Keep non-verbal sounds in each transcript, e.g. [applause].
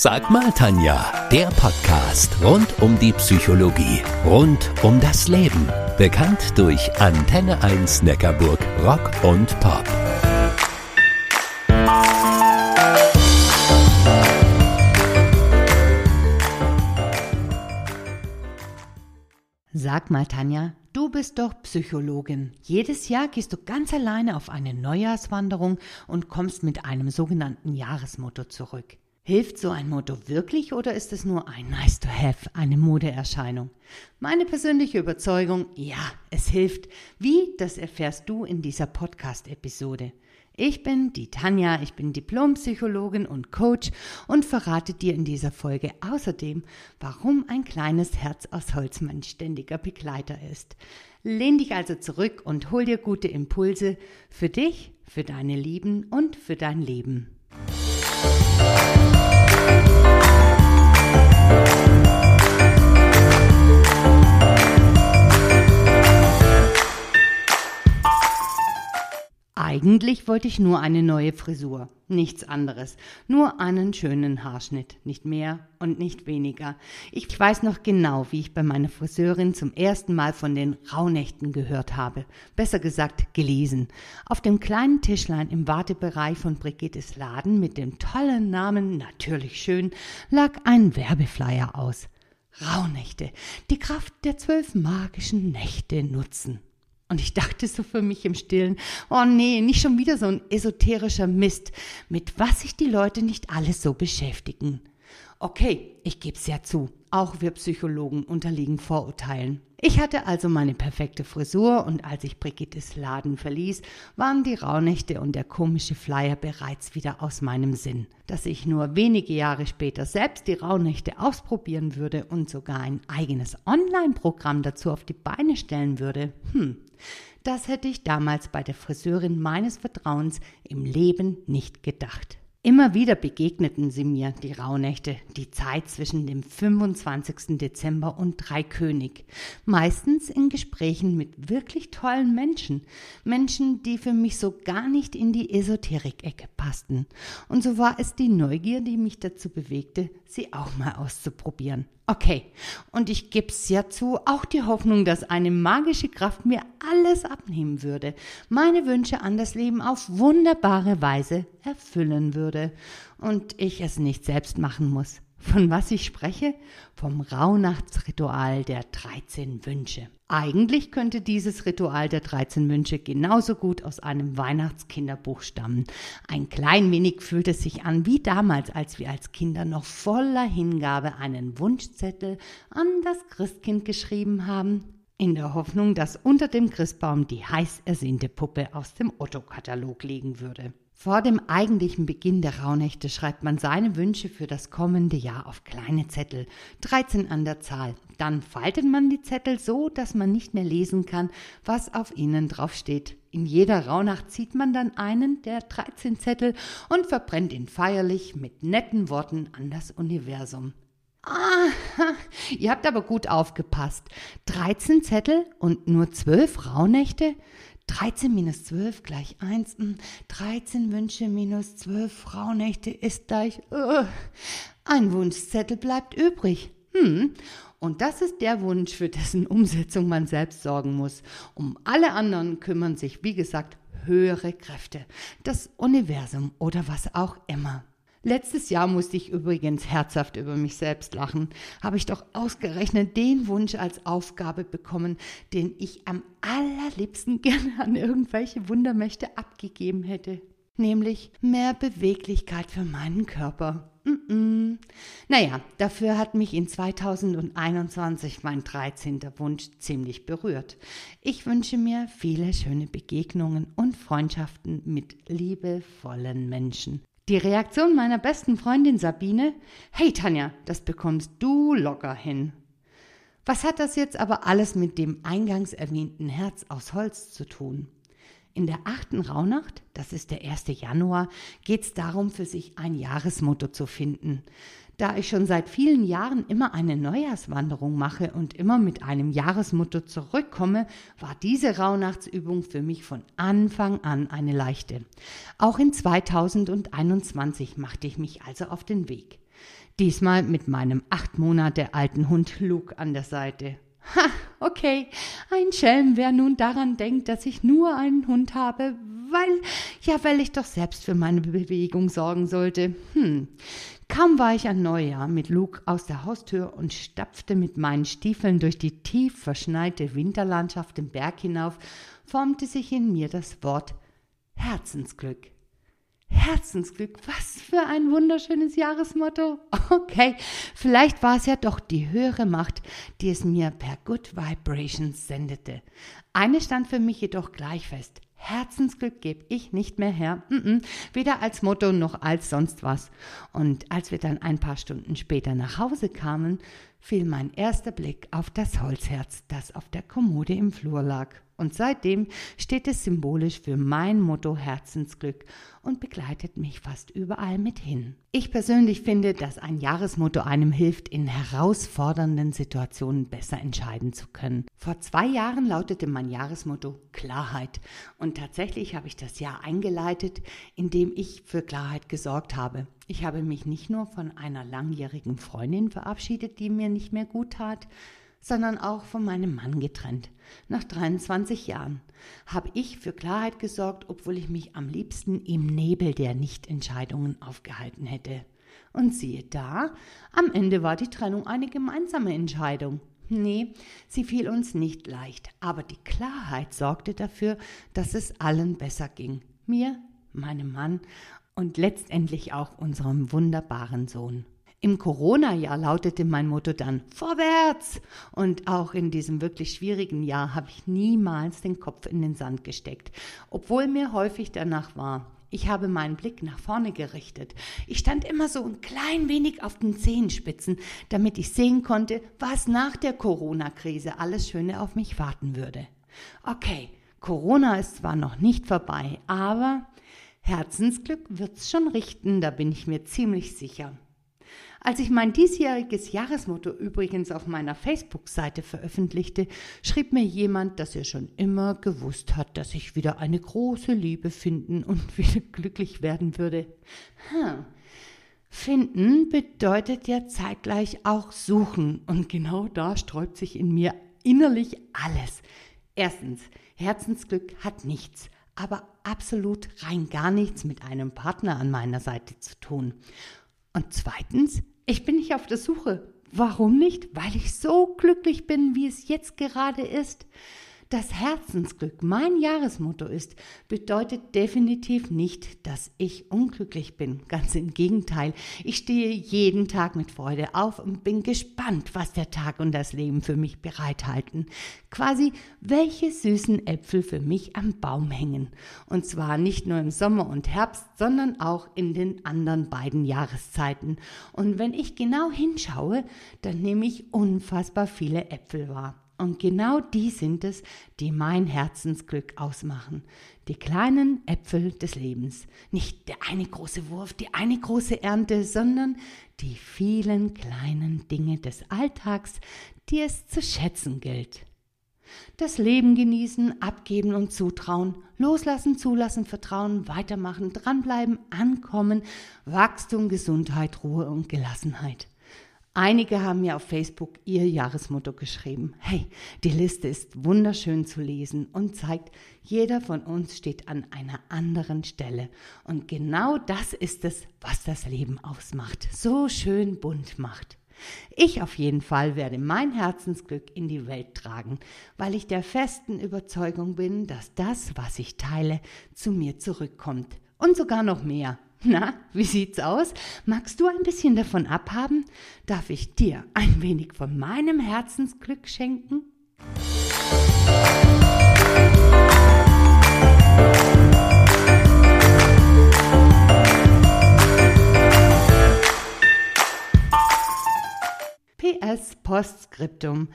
Sag mal, Tanja, der Podcast rund um die Psychologie, rund um das Leben. Bekannt durch Antenne 1 Neckarburg Rock und Pop. Sag mal, Tanja, du bist doch Psychologin. Jedes Jahr gehst du ganz alleine auf eine Neujahrswanderung und kommst mit einem sogenannten Jahresmotto zurück. Hilft so ein Motto wirklich oder ist es nur ein Nice to Have, eine Modeerscheinung? Meine persönliche Überzeugung, ja, es hilft. Wie, das erfährst du in dieser Podcast-Episode. Ich bin die Tanja, ich bin Diplompsychologin und Coach und verrate dir in dieser Folge außerdem, warum ein kleines Herz aus Holz mein ständiger Begleiter ist. Lehn dich also zurück und hol dir gute Impulse für dich, für deine Lieben und für dein Leben. Eigentlich wollte ich nur eine neue Frisur, nichts anderes, nur einen schönen Haarschnitt, nicht mehr und nicht weniger. Ich weiß noch genau, wie ich bei meiner Friseurin zum ersten Mal von den Rauhnächten gehört habe, besser gesagt gelesen. Auf dem kleinen Tischlein im Wartebereich von Brigittes Laden mit dem tollen Namen Natürlich schön lag ein Werbeflyer aus. Rauhnächte, die Kraft der zwölf magischen Nächte nutzen. Und ich dachte so für mich im Stillen, oh nee, nicht schon wieder so ein esoterischer Mist, mit was sich die Leute nicht alles so beschäftigen. Okay, ich geb's ja zu. Auch wir Psychologen unterliegen Vorurteilen. Ich hatte also meine perfekte Frisur und als ich Brigittes Laden verließ, waren die Rauhnächte und der komische Flyer bereits wieder aus meinem Sinn. Dass ich nur wenige Jahre später selbst die Rauhnächte ausprobieren würde und sogar ein eigenes Online-Programm dazu auf die Beine stellen würde, hm, das hätte ich damals bei der Friseurin meines Vertrauens im Leben nicht gedacht. Immer wieder begegneten sie mir, die Rauhnächte, die Zeit zwischen dem 25. Dezember und Dreikönig. Meistens in Gesprächen mit wirklich tollen Menschen. Menschen, die für mich so gar nicht in die Esoterik-Ecke passten. Und so war es die Neugier, die mich dazu bewegte, sie auch mal auszuprobieren. Okay, und ich geb's ja zu, auch die Hoffnung, dass eine magische Kraft mir alles abnehmen würde, meine Wünsche an das Leben auf wunderbare Weise erfüllen würde und ich es nicht selbst machen muss. Von was ich spreche? Vom Rauhnachtsritual der 13 Wünsche. Eigentlich könnte dieses Ritual der 13 Wünsche genauso gut aus einem Weihnachtskinderbuch stammen. Ein klein wenig fühlt es sich an wie damals, als wir als Kinder noch voller Hingabe einen Wunschzettel an das Christkind geschrieben haben, in der Hoffnung, dass unter dem Christbaum die heiß ersehnte Puppe aus dem Otto-Katalog liegen würde. Vor dem eigentlichen Beginn der Rauhnächte schreibt man seine Wünsche für das kommende Jahr auf kleine Zettel, 13 an der Zahl. Dann faltet man die Zettel so, dass man nicht mehr lesen kann, was auf ihnen drauf steht. In jeder Rauhnacht zieht man dann einen der 13 Zettel und verbrennt ihn feierlich mit netten Worten an das Universum. Ah, [laughs] ihr habt aber gut aufgepasst. 13 Zettel und nur 12 Rauhnächte? 13 minus 12 gleich 1. 13 hm, Wünsche minus 12 Frauennächte ist gleich. Uh, ein Wunschzettel bleibt übrig. Hm. Und das ist der Wunsch, für dessen Umsetzung man selbst sorgen muss. Um alle anderen kümmern sich, wie gesagt, höhere Kräfte, das Universum oder was auch immer. Letztes Jahr musste ich übrigens herzhaft über mich selbst lachen. Habe ich doch ausgerechnet den Wunsch als Aufgabe bekommen, den ich am allerliebsten [laughs] gerne an irgendwelche Wundermächte abgegeben hätte. Nämlich mehr Beweglichkeit für meinen Körper. Mm -mm. Naja, dafür hat mich in 2021 mein 13. Wunsch ziemlich berührt. Ich wünsche mir viele schöne Begegnungen und Freundschaften mit liebevollen Menschen. Die Reaktion meiner besten Freundin Sabine, hey Tanja, das bekommst du locker hin. Was hat das jetzt aber alles mit dem eingangs erwähnten Herz aus Holz zu tun? In der achten Rauhnacht, das ist der 1. Januar, geht es darum, für sich ein Jahresmotto zu finden. Da ich schon seit vielen Jahren immer eine Neujahrswanderung mache und immer mit einem Jahresmotto zurückkomme, war diese Rauhnachtsübung für mich von Anfang an eine leichte. Auch in 2021 machte ich mich also auf den Weg. Diesmal mit meinem acht Monate alten Hund Luke an der Seite. Ha, okay, ein Schelm, wer nun daran denkt, dass ich nur einen Hund habe, weil, ja, weil ich doch selbst für meine Bewegung sorgen sollte. Hm. Kaum war ich an Neujahr mit Luke aus der Haustür und stapfte mit meinen Stiefeln durch die tief verschneite Winterlandschaft den Berg hinauf, formte sich in mir das Wort Herzensglück. Herzensglück, was für ein wunderschönes Jahresmotto. [laughs] Okay, vielleicht war es ja doch die höhere Macht, die es mir per Good Vibrations sendete. Eine stand für mich jedoch gleich fest. Herzensglück gebe ich nicht mehr her, mm -mm, weder als Motto noch als sonst was. Und als wir dann ein paar Stunden später nach Hause kamen, fiel mein erster Blick auf das Holzherz, das auf der Kommode im Flur lag. Und seitdem steht es symbolisch für mein Motto Herzensglück und begleitet mich fast überall mit hin. Ich persönlich finde, dass ein Jahresmotto einem hilft, in herausfordernden Situationen besser entscheiden zu können. Vor zwei Jahren lautete mein Jahresmotto Klarheit. Und tatsächlich habe ich das Jahr eingeleitet, indem ich für Klarheit gesorgt habe. Ich habe mich nicht nur von einer langjährigen Freundin verabschiedet, die mir nicht mehr gut tat, sondern auch von meinem Mann getrennt. Nach 23 Jahren habe ich für Klarheit gesorgt, obwohl ich mich am liebsten im Nebel der Nichtentscheidungen aufgehalten hätte. Und siehe da, am Ende war die Trennung eine gemeinsame Entscheidung. Nee, sie fiel uns nicht leicht, aber die Klarheit sorgte dafür, dass es allen besser ging. Mir, meinem Mann und letztendlich auch unserem wunderbaren Sohn. Im Corona-Jahr lautete mein Motto dann Vorwärts! Und auch in diesem wirklich schwierigen Jahr habe ich niemals den Kopf in den Sand gesteckt, obwohl mir häufig danach war. Ich habe meinen Blick nach vorne gerichtet. Ich stand immer so ein klein wenig auf den Zehenspitzen, damit ich sehen konnte, was nach der Corona-Krise alles Schöne auf mich warten würde. Okay, Corona ist zwar noch nicht vorbei, aber Herzensglück wird's schon richten, da bin ich mir ziemlich sicher. Als ich mein diesjähriges Jahresmotto übrigens auf meiner Facebook-Seite veröffentlichte, schrieb mir jemand, dass er schon immer gewusst hat, dass ich wieder eine große Liebe finden und [laughs] wieder glücklich werden würde. Hm. Finden bedeutet ja zeitgleich auch suchen und genau da sträubt sich in mir innerlich alles. Erstens, Herzensglück hat nichts, aber absolut rein gar nichts mit einem Partner an meiner Seite zu tun. Und zweitens, ich bin nicht auf der Suche. Warum nicht? Weil ich so glücklich bin, wie es jetzt gerade ist. Das Herzensglück mein Jahresmotto ist, bedeutet definitiv nicht, dass ich unglücklich bin. Ganz im Gegenteil. Ich stehe jeden Tag mit Freude auf und bin gespannt, was der Tag und das Leben für mich bereithalten. Quasi, welche süßen Äpfel für mich am Baum hängen. Und zwar nicht nur im Sommer und Herbst, sondern auch in den anderen beiden Jahreszeiten. Und wenn ich genau hinschaue, dann nehme ich unfassbar viele Äpfel wahr. Und genau die sind es, die mein Herzensglück ausmachen. Die kleinen Äpfel des Lebens. Nicht der eine große Wurf, die eine große Ernte, sondern die vielen kleinen Dinge des Alltags, die es zu schätzen gilt. Das Leben genießen, abgeben und zutrauen, loslassen, zulassen, vertrauen, weitermachen, dranbleiben, ankommen, Wachstum, Gesundheit, Ruhe und Gelassenheit. Einige haben mir auf Facebook ihr Jahresmotto geschrieben. Hey, die Liste ist wunderschön zu lesen und zeigt, jeder von uns steht an einer anderen Stelle. Und genau das ist es, was das Leben ausmacht, so schön bunt macht. Ich auf jeden Fall werde mein Herzensglück in die Welt tragen, weil ich der festen Überzeugung bin, dass das, was ich teile, zu mir zurückkommt. Und sogar noch mehr. Na, wie sieht's aus? Magst du ein bisschen davon abhaben? Darf ich dir ein wenig von meinem Herzensglück schenken? PS Postskriptum.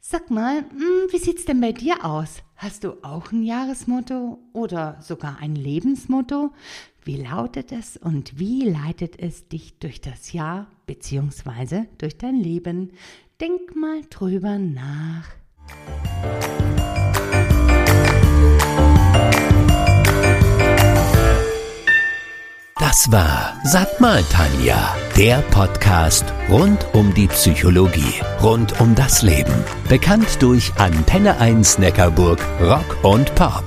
Sag mal, hm, wie sieht's denn bei dir aus? Hast du auch ein Jahresmotto oder sogar ein Lebensmotto? Wie lautet es und wie leitet es dich durch das Jahr bzw. durch dein Leben? Denk mal drüber nach. Das war Sag mal Tanja, der Podcast rund um die Psychologie, rund um das Leben. Bekannt durch Antenne 1 Neckarburg Rock und Pop.